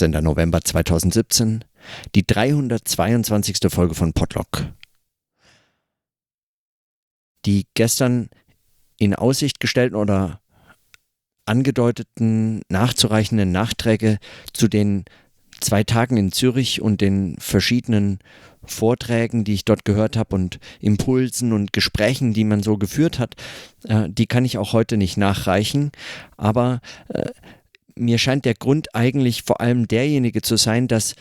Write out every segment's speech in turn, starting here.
18. November 2017, die 322. Folge von Podlock. Die gestern in Aussicht gestellten oder angedeuteten nachzureichenden Nachträge zu den zwei Tagen in Zürich und den verschiedenen Vorträgen, die ich dort gehört habe und Impulsen und Gesprächen, die man so geführt hat, äh, die kann ich auch heute nicht nachreichen. Aber äh, mir scheint der Grund eigentlich vor allem derjenige zu sein, dass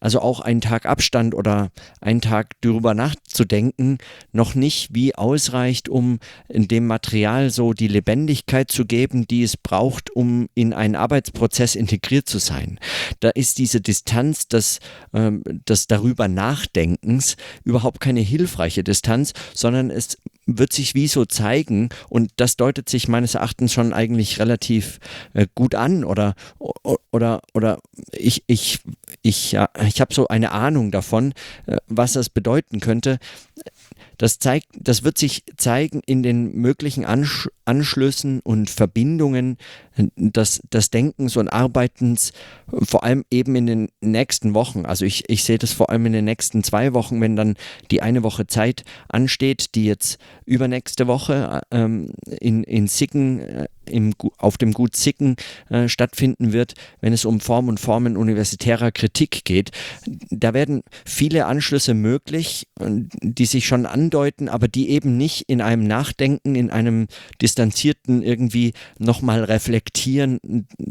also auch einen Tag Abstand oder einen Tag darüber nachzudenken, noch nicht wie ausreicht, um dem Material so die Lebendigkeit zu geben, die es braucht, um in einen Arbeitsprozess integriert zu sein. Da ist diese Distanz des, äh, des darüber Nachdenkens überhaupt keine hilfreiche Distanz, sondern es wird sich wie so zeigen und das deutet sich meines Erachtens schon eigentlich relativ äh, gut an oder oder oder ich ich ich ja, ich habe so eine Ahnung davon, äh, was das bedeuten könnte. Das zeigt, das wird sich zeigen in den möglichen Ansch Anschlüssen und Verbindungen des, des Denkens und Arbeitens, vor allem eben in den nächsten Wochen. Also ich, ich sehe das vor allem in den nächsten zwei Wochen, wenn dann die eine Woche Zeit ansteht, die jetzt übernächste Woche ähm, in, in Sicken äh, im, auf dem Gut Sicken äh, stattfinden wird, wenn es um Form und Formen universitärer Kritik geht. Da werden viele Anschlüsse möglich, die sich schon andeuten, aber die eben nicht in einem Nachdenken, in einem distanzierten irgendwie nochmal reflektieren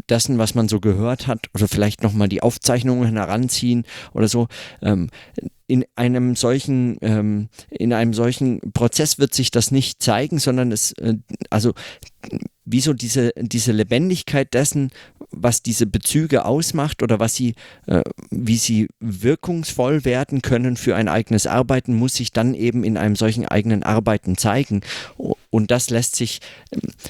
dessen, was man so gehört hat oder vielleicht nochmal die Aufzeichnungen heranziehen oder so. Ähm, in einem solchen ähm, in einem solchen Prozess wird sich das nicht zeigen, sondern es äh, also wieso diese, diese Lebendigkeit dessen, was diese Bezüge ausmacht oder was sie, äh, wie sie wirkungsvoll werden können für ein eigenes Arbeiten, muss sich dann eben in einem solchen eigenen Arbeiten zeigen. Und das lässt sich,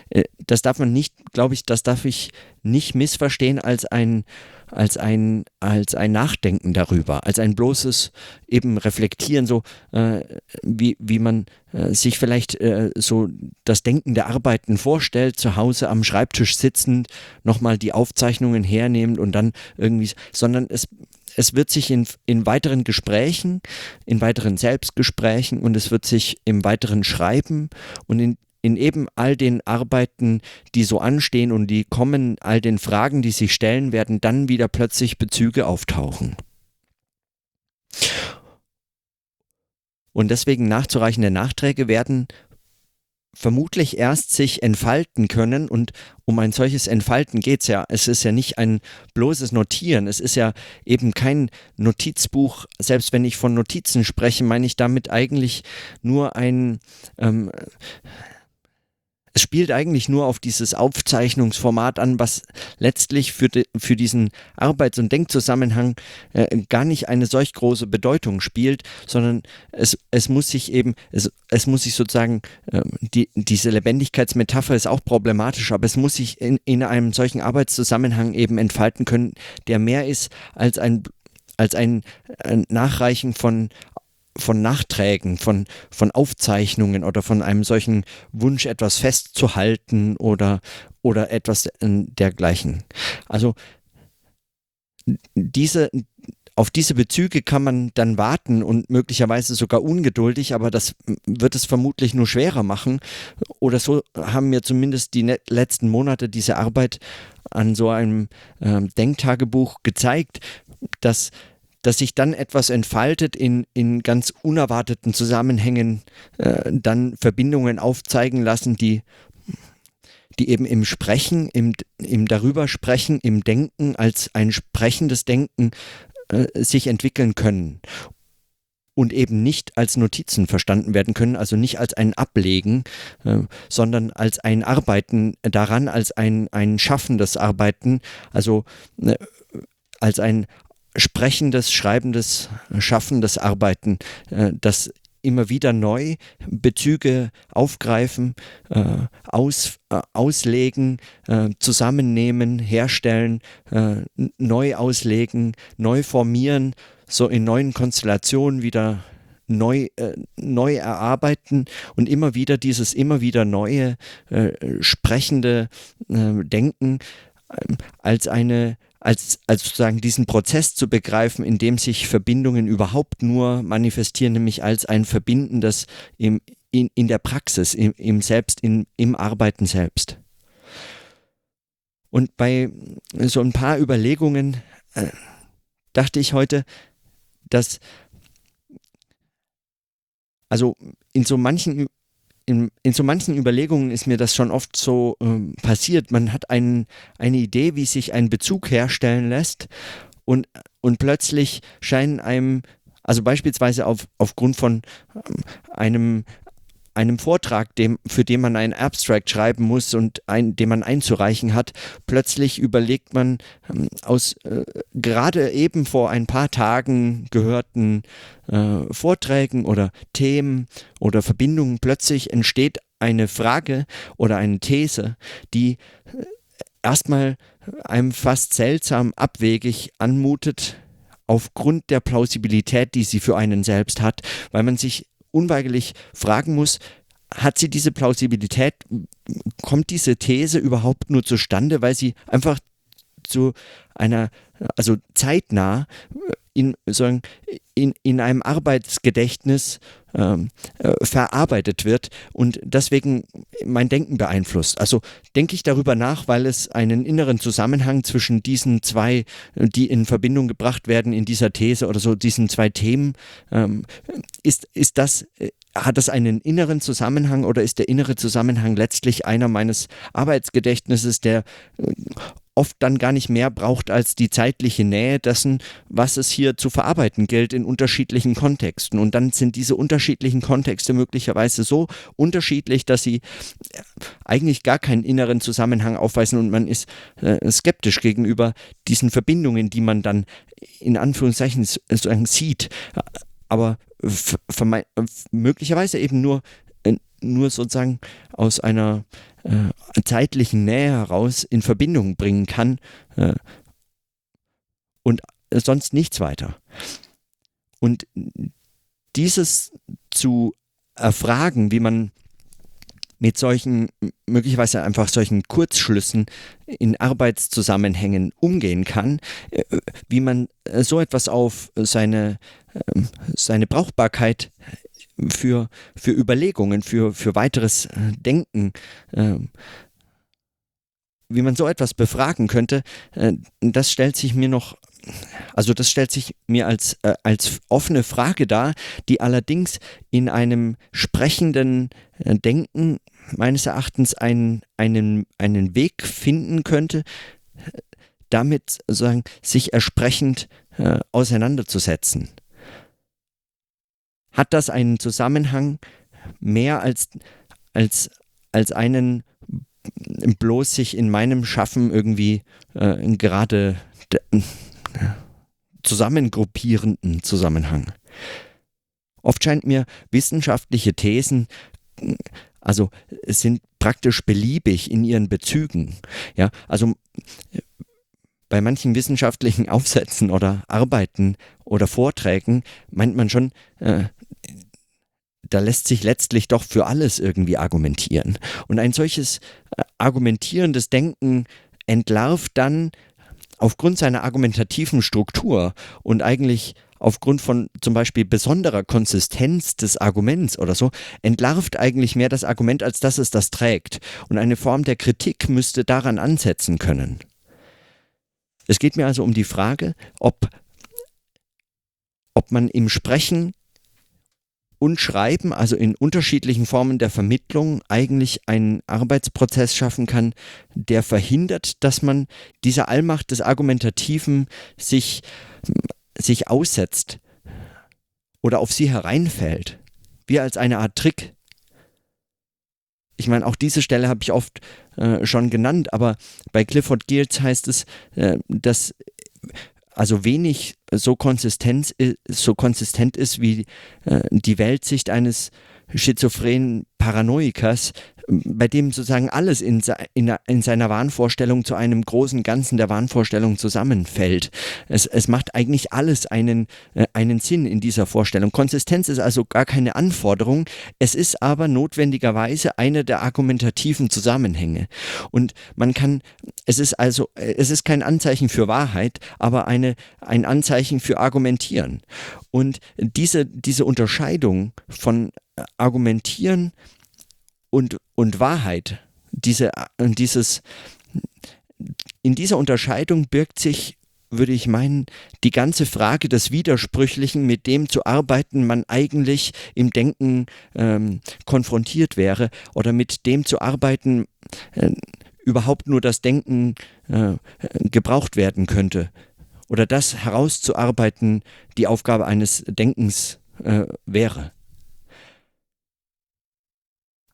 äh, das darf man nicht, glaube ich, das darf ich nicht missverstehen als ein als ein, als ein Nachdenken darüber, als ein bloßes eben Reflektieren, so äh, wie, wie man äh, sich vielleicht äh, so das Denken der Arbeiten vorstellt, zu Hause am Schreibtisch sitzend, nochmal die Aufzeichnungen hernehmen und dann irgendwie, sondern es, es wird sich in, in weiteren Gesprächen, in weiteren Selbstgesprächen und es wird sich im weiteren Schreiben und in in eben all den Arbeiten, die so anstehen und die kommen, all den Fragen, die sich stellen, werden dann wieder plötzlich Bezüge auftauchen. Und deswegen nachzureichende Nachträge werden vermutlich erst sich entfalten können und um ein solches Entfalten geht es ja. Es ist ja nicht ein bloßes Notieren, es ist ja eben kein Notizbuch. Selbst wenn ich von Notizen spreche, meine ich damit eigentlich nur ein, ähm, es spielt eigentlich nur auf dieses Aufzeichnungsformat an, was letztlich für, de, für diesen Arbeits- und Denkzusammenhang äh, gar nicht eine solch große Bedeutung spielt, sondern es, es muss sich eben, es, es muss sich sozusagen, äh, die, diese Lebendigkeitsmetapher ist auch problematisch, aber es muss sich in, in einem solchen Arbeitszusammenhang eben entfalten können, der mehr ist als ein als ein, ein Nachreichen von von Nachträgen, von, von Aufzeichnungen oder von einem solchen Wunsch, etwas festzuhalten oder, oder etwas dergleichen. Also diese, auf diese Bezüge kann man dann warten und möglicherweise sogar ungeduldig, aber das wird es vermutlich nur schwerer machen. Oder so haben mir zumindest die letzten Monate diese Arbeit an so einem äh, Denktagebuch gezeigt, dass dass sich dann etwas entfaltet in, in ganz unerwarteten Zusammenhängen, äh, dann Verbindungen aufzeigen lassen, die, die eben im Sprechen, im, im Darübersprechen, im Denken als ein sprechendes Denken äh, sich entwickeln können und eben nicht als Notizen verstanden werden können, also nicht als ein Ablegen, äh, sondern als ein Arbeiten daran, als ein, ein schaffendes Arbeiten, also äh, als ein sprechendes, schreibendes, schaffendes Arbeiten, äh, das immer wieder neu Bezüge aufgreifen, äh, aus, äh, auslegen, äh, zusammennehmen, herstellen, äh, neu auslegen, neu formieren, so in neuen Konstellationen wieder neu, äh, neu erarbeiten und immer wieder dieses immer wieder neue sprechende Denken als eine als, als sozusagen diesen Prozess zu begreifen, in dem sich Verbindungen überhaupt nur manifestieren, nämlich als ein Verbinden, das im, in, in der Praxis, im, im Selbst, in, im Arbeiten selbst. Und bei so ein paar Überlegungen äh, dachte ich heute, dass also in so manchen in, in so manchen Überlegungen ist mir das schon oft so ähm, passiert. Man hat ein, eine Idee, wie sich ein Bezug herstellen lässt und, und plötzlich scheinen einem, also beispielsweise auf, aufgrund von ähm, einem, einem Vortrag, dem, für den man einen Abstract schreiben muss und ein, den man einzureichen hat, plötzlich überlegt man ähm, aus äh, gerade eben vor ein paar Tagen gehörten äh, Vorträgen oder Themen oder Verbindungen, plötzlich entsteht eine Frage oder eine These, die äh, erstmal einem fast seltsam abwegig anmutet, aufgrund der Plausibilität, die sie für einen selbst hat, weil man sich unweigerlich fragen muss, hat sie diese Plausibilität, kommt diese These überhaupt nur zustande, weil sie einfach zu einer, also zeitnah in, sagen, in, in einem Arbeitsgedächtnis ähm, äh, verarbeitet wird und deswegen mein Denken beeinflusst. Also denke ich darüber nach, weil es einen inneren Zusammenhang zwischen diesen zwei, die in Verbindung gebracht werden in dieser These oder so, diesen zwei Themen, ähm, ist, ist das äh, hat das einen inneren Zusammenhang oder ist der innere Zusammenhang letztlich einer meines Arbeitsgedächtnisses, der äh, oft dann gar nicht mehr braucht als die zeitliche Nähe dessen, was es hier zu verarbeiten gilt in unterschiedlichen Kontexten. Und dann sind diese unterschiedlichen Kontexte möglicherweise so unterschiedlich, dass sie äh, eigentlich gar keinen inneren Zusammenhang aufweisen und man ist äh, skeptisch gegenüber diesen Verbindungen, die man dann in Anführungszeichen sozusagen sieht. Aber möglicherweise eben nur, äh, nur sozusagen aus einer äh, zeitlichen Nähe heraus in Verbindung bringen kann äh, und sonst nichts weiter. Und dieses zu erfragen, wie man mit solchen, möglicherweise einfach solchen Kurzschlüssen in Arbeitszusammenhängen umgehen kann, äh, wie man äh, so etwas auf seine, ähm, seine Brauchbarkeit für, für Überlegungen, für, für weiteres äh, Denken, ähm, wie man so etwas befragen könnte, das stellt sich mir noch also das stellt sich mir als, äh, als offene Frage dar, die allerdings in einem sprechenden äh, Denken meines Erachtens einen, einen, einen Weg finden könnte, damit sozusagen sich ersprechend äh, auseinanderzusetzen. Hat das einen Zusammenhang mehr als, als, als einen bloß sich in meinem Schaffen irgendwie äh, gerade zusammengruppierenden Zusammenhang. Oft scheint mir wissenschaftliche Thesen, also sind praktisch beliebig in ihren Bezügen. Ja, also bei manchen wissenschaftlichen Aufsätzen oder Arbeiten oder Vorträgen meint man schon, äh, da lässt sich letztlich doch für alles irgendwie argumentieren. Und ein solches äh, argumentierendes Denken entlarvt dann aufgrund seiner argumentativen Struktur und eigentlich aufgrund von zum Beispiel besonderer Konsistenz des Arguments oder so, entlarvt eigentlich mehr das Argument, als dass es das trägt. Und eine Form der Kritik müsste daran ansetzen können. Es geht mir also um die Frage, ob, ob man im Sprechen und Schreiben, also in unterschiedlichen Formen der Vermittlung, eigentlich einen Arbeitsprozess schaffen kann, der verhindert, dass man dieser Allmacht des Argumentativen sich, sich aussetzt oder auf sie hereinfällt, wie als eine Art Trick. Ich meine, auch diese Stelle habe ich oft äh, schon genannt, aber bei Clifford Geertz heißt es, äh, dass also wenig so konsistent, so konsistent ist wie äh, die Weltsicht eines schizophrenen Paranoikers, bei dem sozusagen alles in, in, in, seiner Wahnvorstellung zu einem großen Ganzen der Wahnvorstellung zusammenfällt. Es, es macht eigentlich alles einen, äh, einen Sinn in dieser Vorstellung. Konsistenz ist also gar keine Anforderung, es ist aber notwendigerweise eine der argumentativen Zusammenhänge. Und man kann, es ist also, es ist kein Anzeichen für Wahrheit, aber eine, ein Anzeichen für Argumentieren. Und diese, diese Unterscheidung von Argumentieren und, und Wahrheit, diese, dieses, in dieser Unterscheidung birgt sich, würde ich meinen, die ganze Frage des Widersprüchlichen, mit dem zu arbeiten man eigentlich im Denken ähm, konfrontiert wäre oder mit dem zu arbeiten äh, überhaupt nur das Denken äh, gebraucht werden könnte. Oder das herauszuarbeiten die Aufgabe eines Denkens äh, wäre.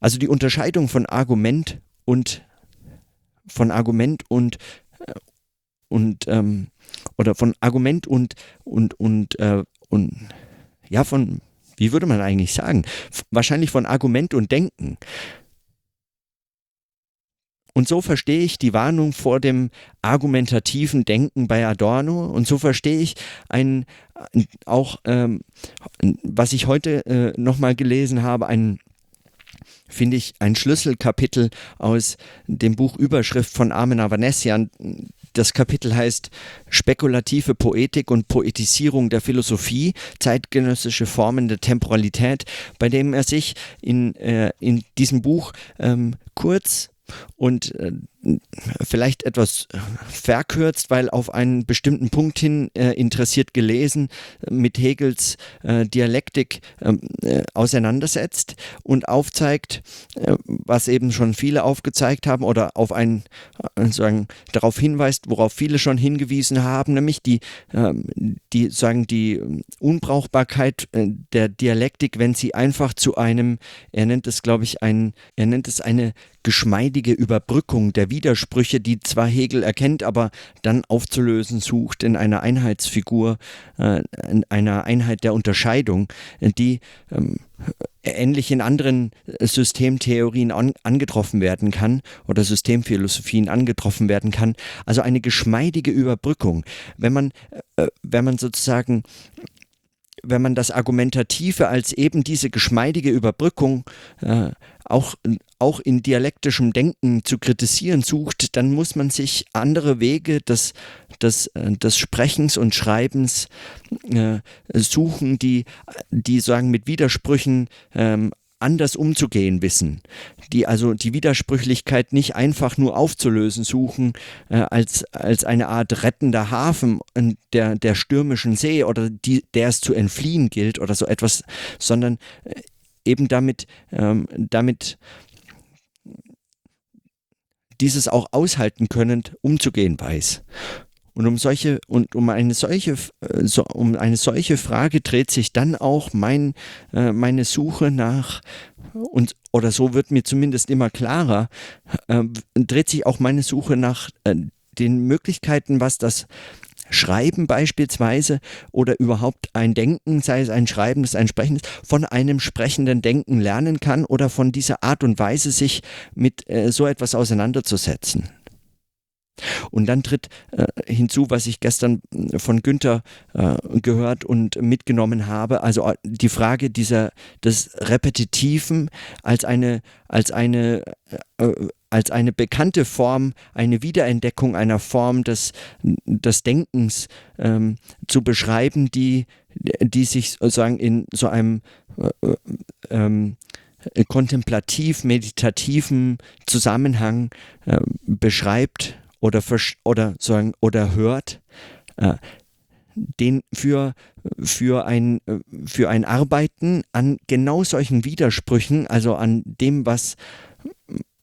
Also die Unterscheidung von Argument und von Argument und äh, und ähm, oder von Argument und und und äh, und ja von wie würde man eigentlich sagen? Wahrscheinlich von Argument und Denken. Und so verstehe ich die Warnung vor dem argumentativen Denken bei Adorno. Und so verstehe ich ein, auch, ähm, was ich heute äh, nochmal gelesen habe, ein finde ich, ein Schlüsselkapitel aus dem Buch Überschrift von Armen Avanesian. Das Kapitel heißt Spekulative Poetik und Poetisierung der Philosophie, zeitgenössische Formen der Temporalität, bei dem er sich in, äh, in diesem Buch ähm, kurz und äh, vielleicht etwas verkürzt, weil auf einen bestimmten Punkt hin äh, interessiert gelesen, mit Hegels äh, Dialektik ähm, äh, auseinandersetzt und aufzeigt, äh, was eben schon viele aufgezeigt haben oder auf ein, äh, sagen, darauf hinweist, worauf viele schon hingewiesen haben, nämlich die, ähm, die, sagen, die Unbrauchbarkeit äh, der Dialektik, wenn sie einfach zu einem, er nennt es, glaube ich, ein, er nennt es eine geschmeidige Überbrückung der Widersprüche, die zwar Hegel erkennt, aber dann aufzulösen sucht in einer Einheitsfigur, äh, in einer Einheit der Unterscheidung, die ähm, ähnlich in anderen Systemtheorien an, angetroffen werden kann oder Systemphilosophien angetroffen werden kann. Also eine geschmeidige Überbrückung. Wenn man, äh, wenn man sozusagen wenn man das Argumentative als eben diese geschmeidige Überbrückung äh, auch, auch in dialektischem Denken zu kritisieren sucht, dann muss man sich andere Wege des, des, äh, des Sprechens und Schreibens äh, suchen, die, die sagen mit Widersprüchen ähm, anders umzugehen wissen, die also die Widersprüchlichkeit nicht einfach nur aufzulösen suchen äh, als, als eine Art rettender Hafen der, der stürmischen See oder die, der es zu entfliehen gilt oder so etwas, sondern äh, eben damit, ähm, damit dieses auch aushalten können, umzugehen weiß. Und um solche und um eine solche äh, so, um eine solche Frage dreht sich dann auch mein äh, meine Suche nach und oder so wird mir zumindest immer klarer äh, dreht sich auch meine Suche nach äh, den Möglichkeiten, was das Schreiben beispielsweise oder überhaupt ein Denken, sei es ein Schreiben, das ein Sprechendes, von einem sprechenden Denken lernen kann oder von dieser Art und Weise sich mit äh, so etwas auseinanderzusetzen. Und dann tritt äh, hinzu, was ich gestern äh, von Günther äh, gehört und mitgenommen habe, also äh, die Frage dieser des Repetitiven als eine als eine äh, äh, als eine bekannte Form, eine Wiederentdeckung einer Form des, des Denkens ähm, zu beschreiben, die, die sich sozusagen in so einem ähm, kontemplativ-meditativen Zusammenhang äh, beschreibt oder, oder, sagen, oder hört, äh, den für, für, ein, für ein Arbeiten an genau solchen Widersprüchen, also an dem, was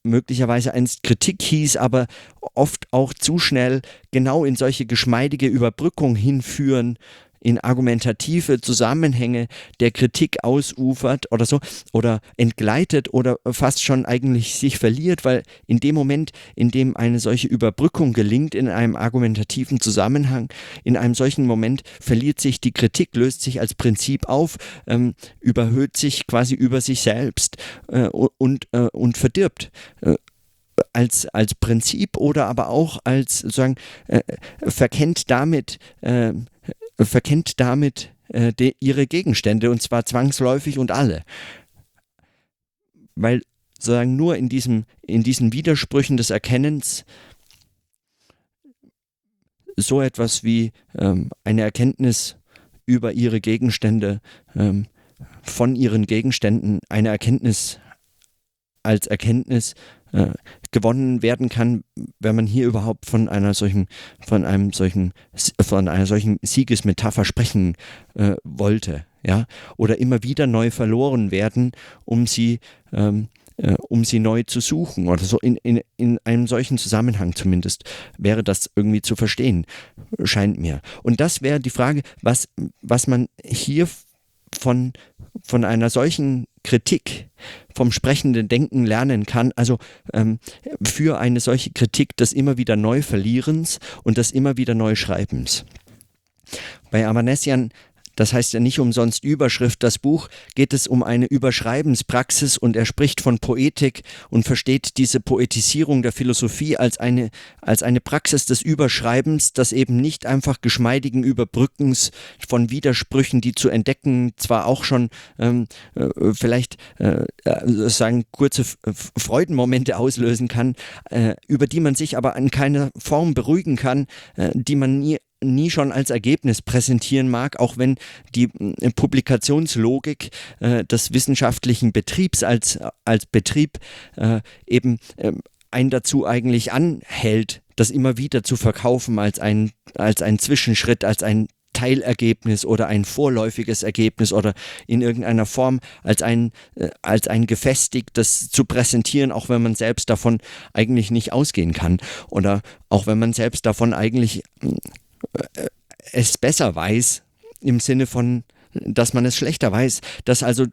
möglicherweise einst Kritik hieß, aber oft auch zu schnell genau in solche geschmeidige Überbrückung hinführen, in argumentative Zusammenhänge der Kritik ausufert oder so oder entgleitet oder fast schon eigentlich sich verliert, weil in dem Moment, in dem eine solche Überbrückung gelingt in einem argumentativen Zusammenhang, in einem solchen Moment verliert sich die Kritik, löst sich als Prinzip auf, ähm, überhöht sich quasi über sich selbst äh, und, äh, und verdirbt. Äh, als, als Prinzip oder aber auch als sozusagen äh, verkennt damit äh, verkennt damit äh, de, ihre Gegenstände und zwar zwangsläufig und alle. Weil sozusagen nur in, diesem, in diesen Widersprüchen des Erkennens so etwas wie ähm, eine Erkenntnis über ihre Gegenstände, ähm, von ihren Gegenständen, eine Erkenntnis als Erkenntnis äh, gewonnen werden kann, wenn man hier überhaupt von einer solchen, von einem solchen, von einer solchen Siegesmetapher sprechen äh, wollte, ja, oder immer wieder neu verloren werden, um sie, ähm, äh, um sie neu zu suchen oder so in, in, in einem solchen Zusammenhang zumindest wäre das irgendwie zu verstehen, scheint mir. Und das wäre die Frage, was, was man hier von, von einer solchen Kritik vom sprechenden Denken lernen kann, also ähm, für eine solche Kritik des immer wieder Neuverlierens und des immer wieder Neuschreibens. Bei Amanessian das heißt ja nicht umsonst Überschrift. Das Buch geht es um eine Überschreibenspraxis und er spricht von Poetik und versteht diese Poetisierung der Philosophie als eine, als eine Praxis des Überschreibens, das eben nicht einfach geschmeidigen Überbrückens von Widersprüchen, die zu entdecken zwar auch schon ähm, äh, vielleicht äh, äh sagen kurze Freudenmomente auslösen kann, äh, über die man sich aber in keiner Form beruhigen kann, äh, die man nie nie schon als Ergebnis präsentieren mag, auch wenn die äh, Publikationslogik äh, des wissenschaftlichen Betriebs als, als Betrieb äh, eben äh, einen dazu eigentlich anhält, das immer wieder zu verkaufen als ein, als ein Zwischenschritt, als ein Teilergebnis oder ein vorläufiges Ergebnis oder in irgendeiner Form als ein, äh, als ein gefestigtes zu präsentieren, auch wenn man selbst davon eigentlich nicht ausgehen kann. Oder auch wenn man selbst davon eigentlich es besser weiß, im Sinne von, dass man es schlechter weiß, dass also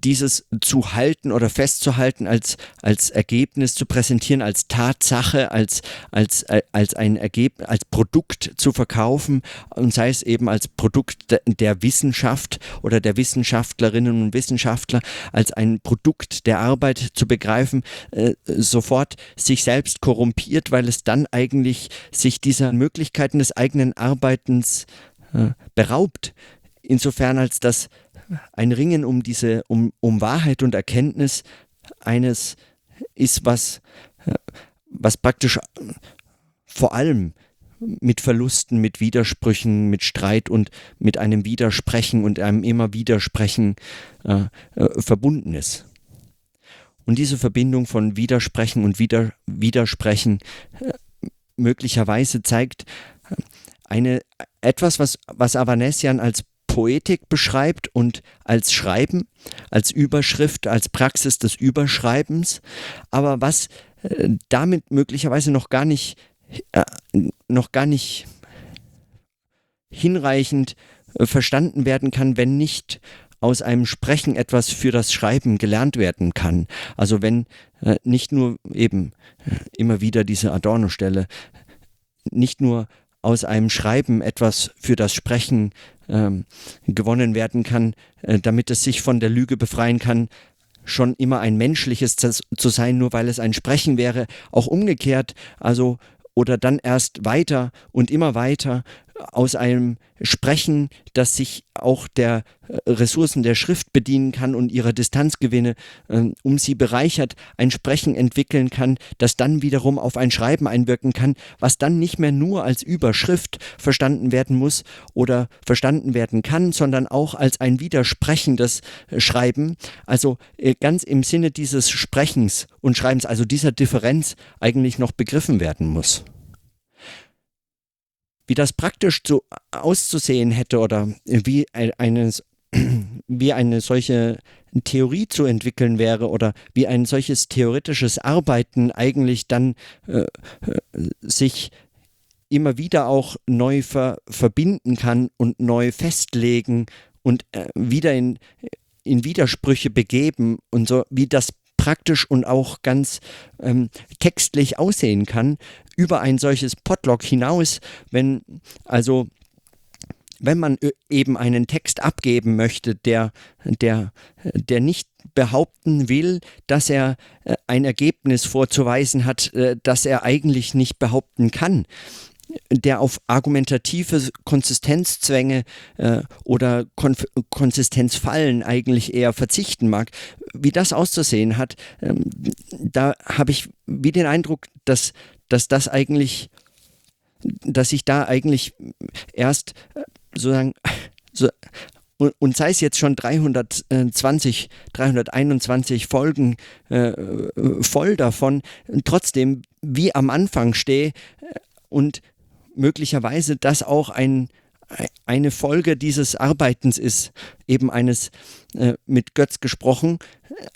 dieses zu halten oder festzuhalten als, als Ergebnis zu präsentieren, als Tatsache, als, als, äh, als ein Ergebnis, als Produkt zu verkaufen und sei es eben als Produkt der Wissenschaft oder der Wissenschaftlerinnen und Wissenschaftler, als ein Produkt der Arbeit zu begreifen, äh, sofort sich selbst korrumpiert, weil es dann eigentlich sich dieser Möglichkeiten des eigenen Arbeitens äh, beraubt. Insofern als das ein Ringen um diese, um, um Wahrheit und Erkenntnis eines ist, was, was praktisch vor allem mit Verlusten, mit Widersprüchen, mit Streit und mit einem Widersprechen und einem immer Widersprechen äh, äh, verbunden ist. Und diese Verbindung von Widersprechen und Wider Widersprechen äh, möglicherweise zeigt eine, etwas, was, was Avanesian als Poetik beschreibt und als Schreiben, als Überschrift, als Praxis des Überschreibens, aber was äh, damit möglicherweise noch gar nicht, äh, noch gar nicht hinreichend äh, verstanden werden kann, wenn nicht aus einem Sprechen etwas für das Schreiben gelernt werden kann. Also wenn äh, nicht nur eben äh, immer wieder diese Adorno-Stelle, nicht nur aus einem Schreiben etwas für das Sprechen ähm, gewonnen werden kann, äh, damit es sich von der Lüge befreien kann, schon immer ein menschliches zu sein, nur weil es ein Sprechen wäre, auch umgekehrt, also oder dann erst weiter und immer weiter aus einem Sprechen, das sich auch der äh, Ressourcen der Schrift bedienen kann und ihrer Distanzgewinne äh, um sie bereichert, ein Sprechen entwickeln kann, das dann wiederum auf ein Schreiben einwirken kann, was dann nicht mehr nur als Überschrift verstanden werden muss oder verstanden werden kann, sondern auch als ein widersprechendes Schreiben, also äh, ganz im Sinne dieses Sprechens und Schreibens, also dieser Differenz eigentlich noch begriffen werden muss wie das praktisch zu, auszusehen hätte oder wie eine, wie eine solche Theorie zu entwickeln wäre oder wie ein solches theoretisches Arbeiten eigentlich dann äh, äh sich immer wieder auch neu ver verbinden kann und neu festlegen und äh, wieder in, in Widersprüche begeben und so, wie das praktisch und auch ganz ähm, textlich aussehen kann, über ein solches Podlog hinaus, wenn also wenn man äh, eben einen Text abgeben möchte, der, der, der nicht behaupten will, dass er äh, ein Ergebnis vorzuweisen hat, äh, das er eigentlich nicht behaupten kann, der auf argumentative Konsistenzzwänge äh, oder Konf Konsistenzfallen eigentlich eher verzichten mag, wie das auszusehen hat, ähm, da habe ich wie den Eindruck, dass, dass das eigentlich, dass ich da eigentlich erst äh, sozusagen so, und, sei es jetzt schon 320, 321 Folgen äh, voll davon, trotzdem wie am Anfang stehe äh, und möglicherweise das auch ein, eine Folge dieses Arbeitens ist, eben eines, äh, mit Götz gesprochen,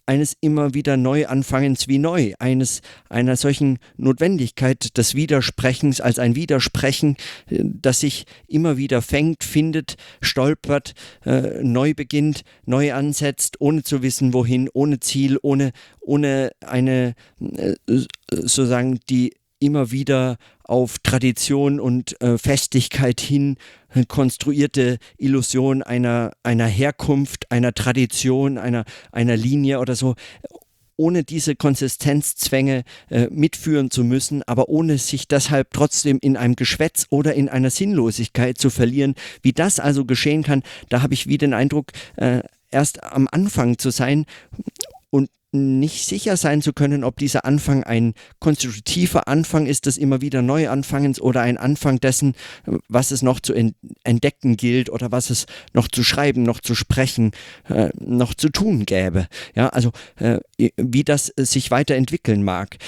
eines immer wieder Neuanfangens wie neu, eines einer solchen Notwendigkeit des Widersprechens als ein Widersprechen, äh, das sich immer wieder fängt, findet, stolpert, äh, neu beginnt, neu ansetzt, ohne zu wissen wohin, ohne Ziel, ohne, ohne eine äh, sozusagen die immer wieder auf Tradition und äh, Festigkeit hin äh, konstruierte Illusion einer, einer Herkunft, einer Tradition, einer, einer Linie oder so, ohne diese Konsistenzzwänge äh, mitführen zu müssen, aber ohne sich deshalb trotzdem in einem Geschwätz oder in einer Sinnlosigkeit zu verlieren. Wie das also geschehen kann, da habe ich wie den Eindruck, äh, erst am Anfang zu sein und nicht sicher sein zu können, ob dieser Anfang ein konstitutiver Anfang ist des immer wieder Neuanfangens oder ein Anfang dessen, was es noch zu entdecken gilt oder was es noch zu schreiben, noch zu sprechen, äh, noch zu tun gäbe. Ja, also äh, wie das sich weiterentwickeln mag.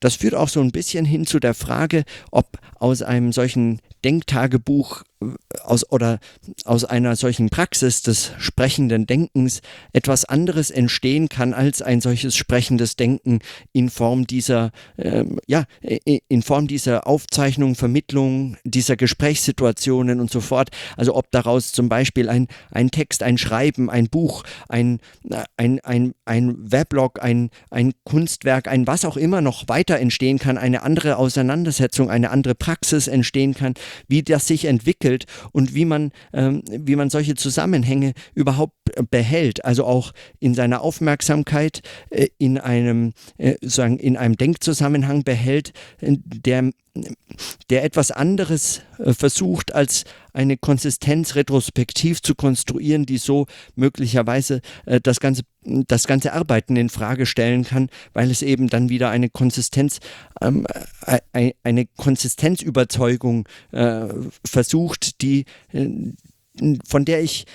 Das führt auch so ein bisschen hin zu der Frage, ob aus einem solchen Denktagebuch aus oder aus einer solchen Praxis des sprechenden Denkens etwas anderes entstehen kann als ein solches sprechendes Denken in Form dieser äh, ja in Form dieser Aufzeichnung, Vermittlung dieser Gesprächssituationen und so fort. Also ob daraus zum Beispiel ein, ein Text, ein Schreiben, ein Buch, ein, ein, ein, ein Weblog, ein, ein Kunstwerk, ein was auch immer noch weiter entstehen kann, eine andere Auseinandersetzung, eine andere Praxis entstehen kann, wie das sich entwickelt entwickelt und wie man, ähm, wie man solche Zusammenhänge überhaupt behält, also auch in seiner Aufmerksamkeit äh, in einem äh, sagen in einem Denkzusammenhang behält, äh, der der etwas anderes versucht, als eine Konsistenz retrospektiv zu konstruieren, die so möglicherweise das, ganze, das ganze Arbeiten in Frage stellen kann, weil es eben dann wieder eine Konsistenz, ähm, äh, eine Konsistenzüberzeugung äh, versucht, die, von der ich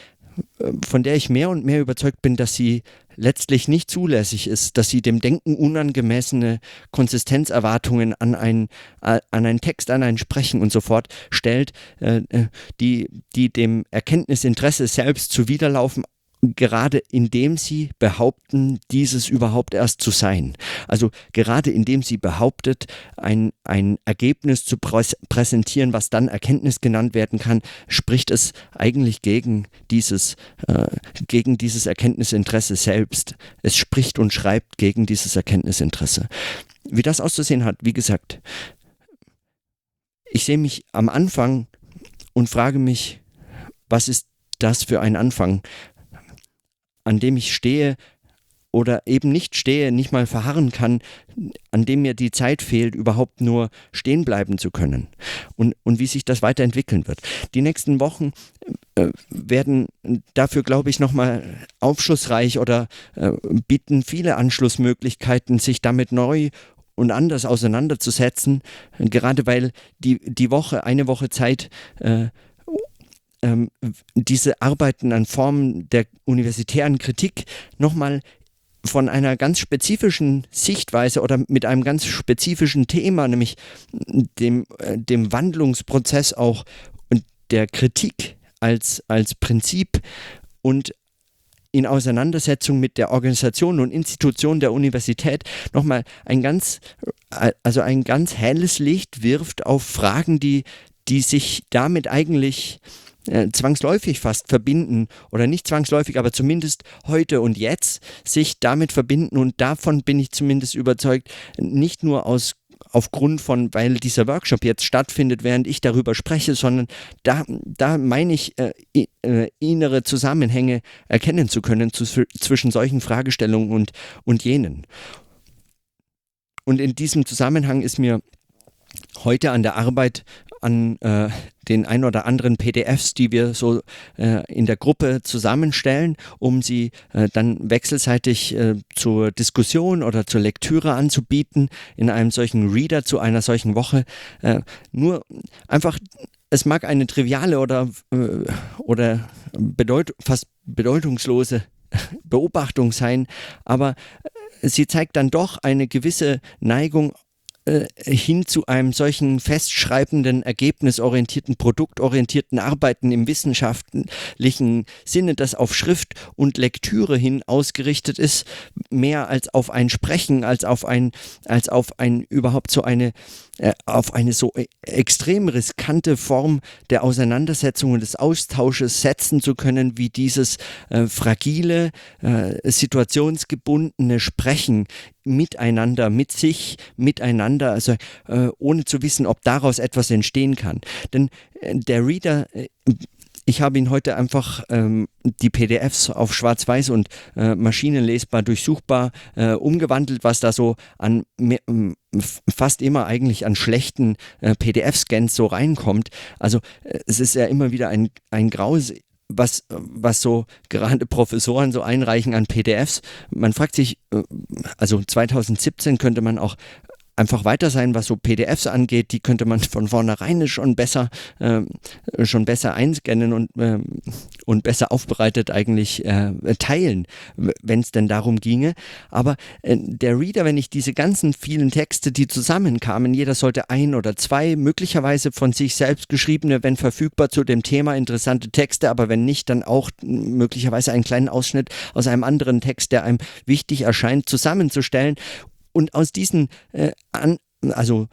von der ich mehr und mehr überzeugt bin, dass sie letztlich nicht zulässig ist, dass sie dem Denken unangemessene Konsistenzerwartungen an, ein, an einen Text, an ein Sprechen und so fort stellt, äh, äh die, die dem Erkenntnisinteresse selbst zuwiderlaufen, gerade indem sie behaupten, dieses überhaupt erst zu sein. Also gerade indem sie behauptet, ein, ein Ergebnis zu präsentieren, was dann Erkenntnis genannt werden kann, spricht es eigentlich gegen dieses, äh, gegen dieses Erkenntnisinteresse selbst. Es spricht und schreibt gegen dieses Erkenntnisinteresse. Wie das auszusehen hat, wie gesagt, ich sehe mich am Anfang und frage mich, was ist das für ein Anfang? An dem ich stehe oder eben nicht stehe, nicht mal verharren kann, an dem mir die Zeit fehlt, überhaupt nur stehen bleiben zu können und, und wie sich das weiterentwickeln wird. Die nächsten Wochen äh, werden dafür, glaube ich, nochmal aufschlussreich oder äh, bieten viele Anschlussmöglichkeiten, sich damit neu und anders auseinanderzusetzen, gerade weil die, die Woche, eine Woche Zeit äh, ähm, diese Arbeiten an Formen der universitären Kritik nochmal von einer ganz spezifischen Sichtweise oder mit einem ganz spezifischen Thema, nämlich dem, äh, dem Wandlungsprozess auch und der Kritik als, als Prinzip und in Auseinandersetzung mit der Organisation und Institution der Universität nochmal ein ganz, also ein ganz helles Licht wirft auf Fragen, die, die sich damit eigentlich äh, zwangsläufig fast verbinden oder nicht zwangsläufig, aber zumindest heute und jetzt sich damit verbinden und davon bin ich zumindest überzeugt, nicht nur aus aufgrund von, weil dieser Workshop jetzt stattfindet, während ich darüber spreche, sondern da, da meine ich, äh, äh, innere Zusammenhänge erkennen zu können zu, zwischen solchen Fragestellungen und, und jenen. Und in diesem Zusammenhang ist mir heute an der Arbeit an äh, den ein oder anderen PDFs, die wir so äh, in der Gruppe zusammenstellen, um sie äh, dann wechselseitig äh, zur Diskussion oder zur Lektüre anzubieten in einem solchen Reader zu einer solchen Woche. Äh, nur einfach, es mag eine triviale oder, äh, oder bedeut fast bedeutungslose Beobachtung sein, aber sie zeigt dann doch eine gewisse Neigung äh, hin zu einem solchen festschreibenden, ergebnisorientierten, produktorientierten Arbeiten im wissenschaftlichen Sinne, das auf Schrift und Lektüre hin ausgerichtet ist, mehr als auf ein Sprechen, als auf ein, als auf ein überhaupt so eine äh, auf eine so e-, extrem riskante Form der Auseinandersetzung und des Austausches setzen zu können, wie dieses äh, fragile, äh, situationsgebundene Sprechen miteinander, mit sich, miteinander, also äh, ohne zu wissen, ob daraus etwas entstehen kann. Denn äh, der Reader äh, ich habe ihn heute einfach ähm, die PDFs auf schwarz-weiß und äh, maschinenlesbar durchsuchbar äh, umgewandelt, was da so an fast immer eigentlich an schlechten äh, PDF-Scans so reinkommt. Also äh, es ist ja immer wieder ein, ein graues was, was so gerade Professoren so einreichen an PDFs. Man fragt sich, äh, also 2017 könnte man auch einfach weiter sein, was so PDFs angeht. Die könnte man von vornherein schon besser, äh, schon besser einscannen und, äh, und besser aufbereitet eigentlich äh, teilen, wenn es denn darum ginge. Aber äh, der Reader, wenn ich diese ganzen vielen Texte, die zusammenkamen, jeder sollte ein oder zwei möglicherweise von sich selbst geschriebene, wenn verfügbar zu dem Thema interessante Texte, aber wenn nicht, dann auch möglicherweise einen kleinen Ausschnitt aus einem anderen Text, der einem wichtig erscheint, zusammenzustellen und aus diesen, äh, an, also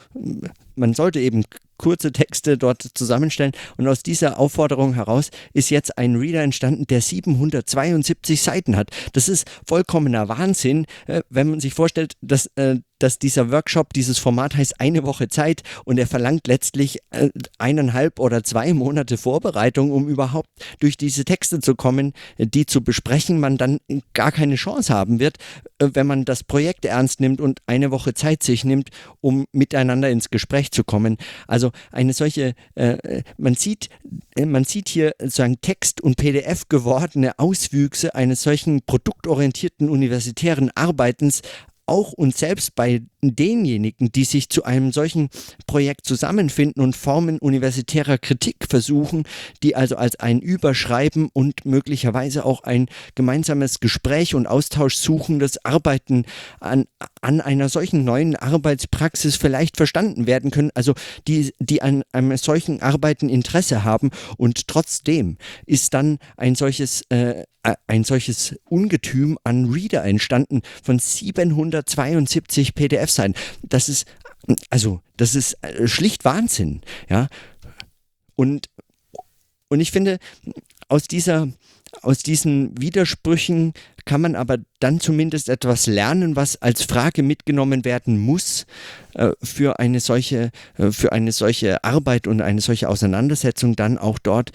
man sollte eben kurze Texte dort zusammenstellen. Und aus dieser Aufforderung heraus ist jetzt ein Reader entstanden, der 772 Seiten hat. Das ist vollkommener Wahnsinn, äh, wenn man sich vorstellt, dass äh, dass dieser Workshop, dieses Format heißt eine Woche Zeit und er verlangt letztlich äh, eineinhalb oder zwei Monate Vorbereitung, um überhaupt durch diese Texte zu kommen, die zu besprechen, man dann gar keine Chance haben wird, äh, wenn man das Projekt ernst nimmt und eine Woche Zeit sich nimmt, um miteinander ins Gespräch zu kommen. Also eine solche, äh, man sieht, äh, man sieht hier sozusagen Text und PDF gewordene Auswüchse eines solchen produktorientierten universitären Arbeitens auch und selbst bei denjenigen, die sich zu einem solchen Projekt zusammenfinden und Formen universitärer Kritik versuchen, die also als ein Überschreiben und möglicherweise auch ein gemeinsames Gespräch und Austausch suchendes Arbeiten an, an einer solchen neuen Arbeitspraxis vielleicht verstanden werden können, also die, die an einem solchen Arbeiten Interesse haben. Und trotzdem ist dann ein solches äh, ein solches Ungetüm an Reader entstanden von 772 PDFs sein. Das ist, also, das ist äh, schlicht Wahnsinn, ja. Und, und ich finde, aus dieser, aus diesen Widersprüchen kann man aber dann zumindest etwas lernen, was als Frage mitgenommen werden muss äh, für eine solche äh, für eine solche Arbeit und eine solche Auseinandersetzung dann auch dort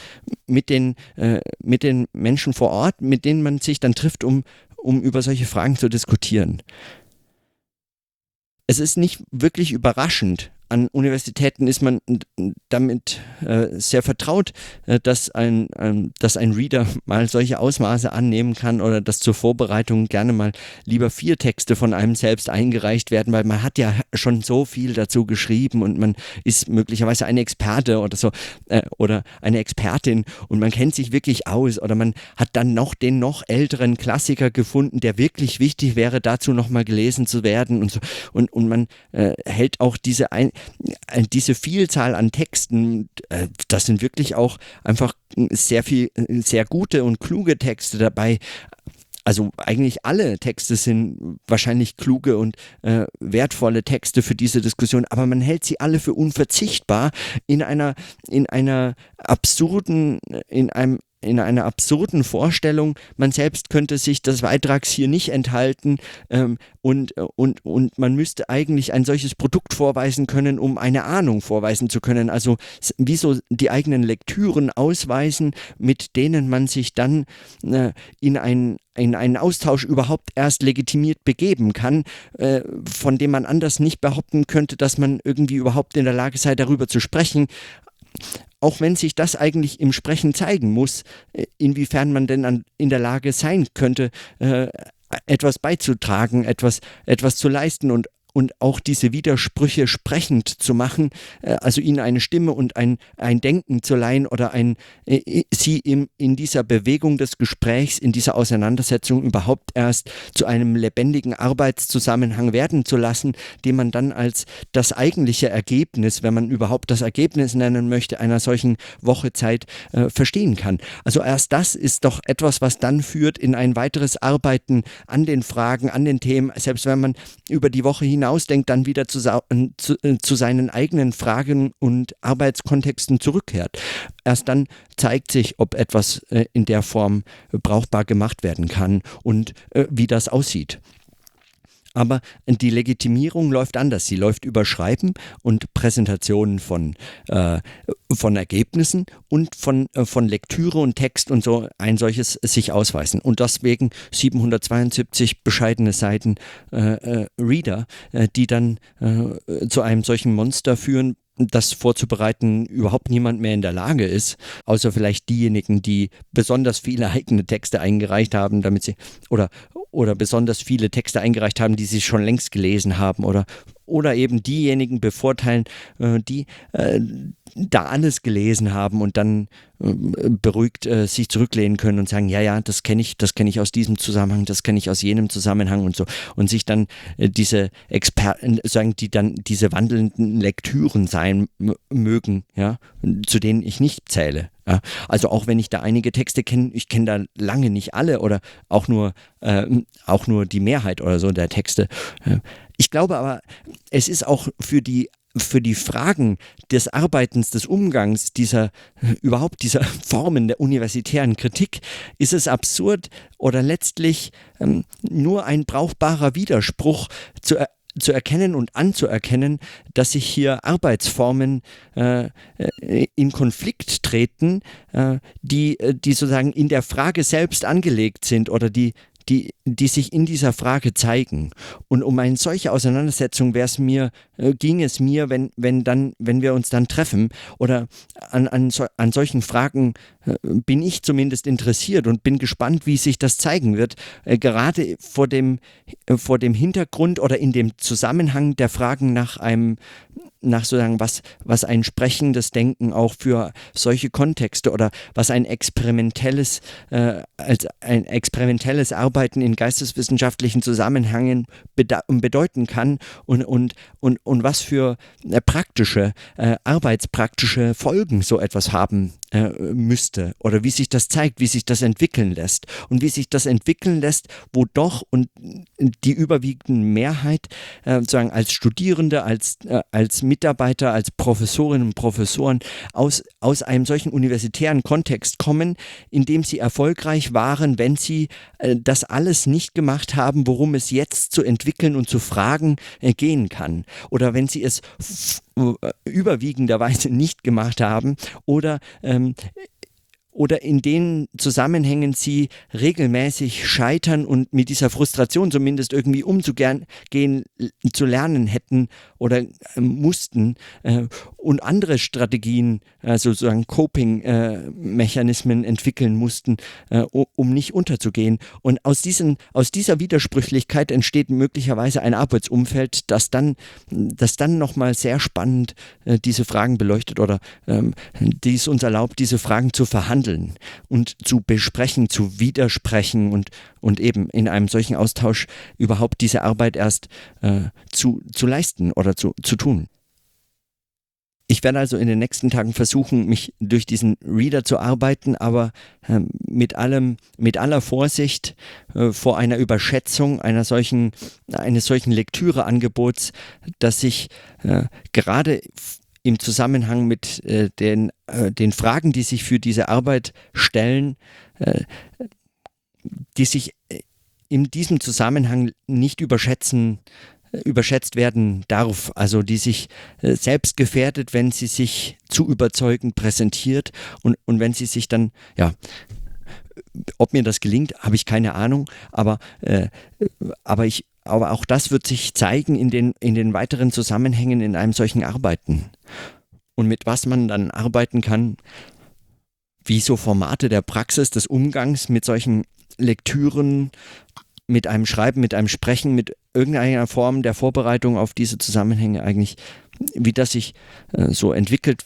mit den äh, mit den Menschen vor Ort, mit denen man sich dann trifft, um um über solche Fragen zu diskutieren es ist nicht wirklich überraschend, an Universitäten ist man damit äh, sehr vertraut, äh, dass, ein, ein, dass ein Reader mal solche Ausmaße annehmen kann oder dass zur Vorbereitung gerne mal lieber vier Texte von einem selbst eingereicht werden, weil man hat ja schon so viel dazu geschrieben und man ist möglicherweise ein Experte oder so äh, oder eine Expertin und man kennt sich wirklich aus oder man hat dann noch den noch älteren Klassiker gefunden, der wirklich wichtig wäre, dazu nochmal gelesen zu werden und so. Und, und man äh, hält auch diese ein diese Vielzahl an Texten, äh, das sind wirklich auch einfach sehr viel, sehr gute und kluge Texte dabei. also eigentlich alle Texte sind wahrscheinlich kluge und äh, wertvolle Texte für diese Diskussion, aber man hält sie alle für unverzichtbar in einer, in einer absurden, in einem in einer absurden Vorstellung, man selbst könnte sich des Beitrags hier nicht enthalten ähm, und, und, und man müsste eigentlich ein solches Produkt vorweisen können, um eine Ahnung vorweisen zu können. Also wie so die eigenen Lektüren ausweisen, mit denen man sich dann äh, in ein in einen Austausch überhaupt erst legitimiert begeben kann, äh, von dem man anders nicht behaupten könnte, dass man irgendwie überhaupt in der Lage sei, darüber zu sprechen auch wenn sich das eigentlich im Sprechen zeigen muss, äh, inwiefern man denn an, in der Lage sein könnte, äh, etwas beizutragen, etwas, etwas zu leisten und und auch diese Widersprüche sprechend zu machen, äh, also ihnen eine Stimme und ein, ein Denken zu leihen oder ein, äh, sie im, in dieser Bewegung des Gesprächs, in dieser Auseinandersetzung überhaupt erst zu einem lebendigen Arbeitszusammenhang werden zu lassen, den man dann als das eigentliche Ergebnis, wenn man überhaupt das Ergebnis nennen möchte, einer solchen Woche Zeit äh, verstehen kann. Also erst das ist doch etwas, was dann führt in ein weiteres Arbeiten an den Fragen, an den Themen, selbst wenn man über die Woche hinaus hinausdenkt, dann wieder zu, zu, äh, zu seinen eigenen Fragen und Arbeitskontexten zurückkehrt. Erst dann zeigt sich, ob etwas äh, in der Form brauchbar gemacht werden kann und äh, wie das aussieht. Aber die Legitimierung läuft anders. Sie läuft über Schreiben und Präsentationen von, äh, von Ergebnissen und von, äh, von Lektüre und Text und so ein solches sich ausweisen. Und deswegen 772 bescheidene Seiten äh, äh, Reader, äh, die dann äh, zu einem solchen Monster führen, das vorzubereiten überhaupt niemand mehr in der Lage ist, außer vielleicht diejenigen, die besonders viele eigene Texte eingereicht haben, damit sie oder oder besonders viele Texte eingereicht haben, die sie schon längst gelesen haben oder oder eben diejenigen bevorteilen, äh, die äh, da alles gelesen haben und dann äh, beruhigt äh, sich zurücklehnen können und sagen, ja, ja, das kenne ich, das kenne ich aus diesem Zusammenhang, das kenne ich aus jenem Zusammenhang und so und sich dann diese Experten, sagen, die dann diese wandelnden Lektüren sein mögen, ja, zu denen ich nicht zähle. Ja, also auch wenn ich da einige Texte kenne, ich kenne da lange nicht alle oder auch nur, äh, auch nur die Mehrheit oder so der Texte. Ich glaube aber, es ist auch für die für die Fragen des Arbeitens, des Umgangs, dieser überhaupt dieser Formen der universitären Kritik, ist es absurd oder letztlich ähm, nur ein brauchbarer Widerspruch zu, zu erkennen und anzuerkennen, dass sich hier Arbeitsformen äh, äh in Konflikt treten, äh, die, äh, die sozusagen in der Frage selbst angelegt sind oder die die, die sich in dieser Frage zeigen. Und um eine solche Auseinandersetzung wäre es mir, äh, ging es mir, wenn, wenn, dann, wenn wir uns dann treffen oder an, an, so, an solchen Fragen äh, bin ich zumindest interessiert und bin gespannt, wie sich das zeigen wird, äh, gerade vor dem, äh, vor dem Hintergrund oder in dem Zusammenhang der Fragen nach einem nach sozusagen, was, was ein sprechendes Denken auch für solche Kontexte oder was ein experimentelles, äh, als ein experimentelles Arbeiten in geisteswissenschaftlichen Zusammenhängen bedeuten kann und, und, und, und was für äh, praktische, äh, arbeitspraktische Folgen so etwas haben äh, müsste oder wie sich das zeigt, wie sich das entwickeln lässt und wie sich das entwickeln lässt, wo doch und die überwiegende Mehrheit äh, sozusagen als Studierende, als, äh, als Mitarbeiter, als Professorinnen und Professoren aus, aus einem solchen universitären Kontext kommen, in dem sie erfolgreich waren, wenn sie äh, das alles nicht gemacht haben, worum es jetzt zu entwickeln und zu fragen äh, gehen kann. Oder wenn sie es überwiegenderweise nicht gemacht haben oder ähm, oder in den Zusammenhängen sie regelmäßig scheitern und mit dieser Frustration zumindest irgendwie umzugehen zu lernen hätten oder äh, mussten äh, und andere Strategien, äh, sozusagen Coping-Mechanismen äh, entwickeln mussten, äh, um nicht unterzugehen. Und aus, diesen, aus dieser Widersprüchlichkeit entsteht möglicherweise ein Arbeitsumfeld, das dann, das dann nochmal sehr spannend äh, diese Fragen beleuchtet oder ähm, dies uns erlaubt, diese Fragen zu verhandeln behandeln und zu besprechen, zu widersprechen und, und eben in einem solchen Austausch überhaupt diese Arbeit erst äh, zu, zu leisten oder zu, zu tun. ich werde also in den nächsten Tagen versuchen, mich durch diesen Reader zu arbeiten, aber äh, mit allem, mit aller Vorsicht äh, vor einer Überschätzung einer solchen, eines solchen Lektüreangebots, dass ich äh, gerade im Zusammenhang mit äh, den, äh, den Fragen, die sich für diese Arbeit stellen, äh, die sich in diesem Zusammenhang nicht überschätzen überschätzt werden darf, also die sich äh, selbst gefährdet, wenn sie sich zu überzeugend präsentiert und, und wenn sie sich dann, ja, ob mir das gelingt, habe ich keine Ahnung, aber, äh, aber, ich, aber auch das wird sich zeigen in den, in den weiteren Zusammenhängen in einem solchen Arbeiten. Und mit was man dann arbeiten kann, wie so Formate der Praxis, des Umgangs mit solchen Lektüren, mit einem Schreiben, mit einem Sprechen, mit irgendeiner Form der Vorbereitung auf diese Zusammenhänge eigentlich, wie das sich äh, so entwickelt,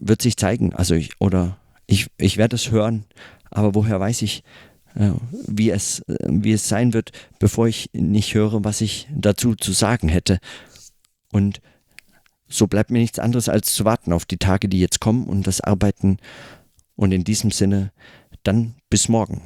wird sich zeigen. Also ich, oder ich, ich werde es hören, aber woher weiß ich, wie, es, äh, wie es sein wird, bevor ich nicht höre, was ich dazu zu sagen hätte. Und so bleibt mir nichts anderes als zu warten auf die Tage, die jetzt kommen und das Arbeiten. Und in diesem Sinne, dann bis morgen.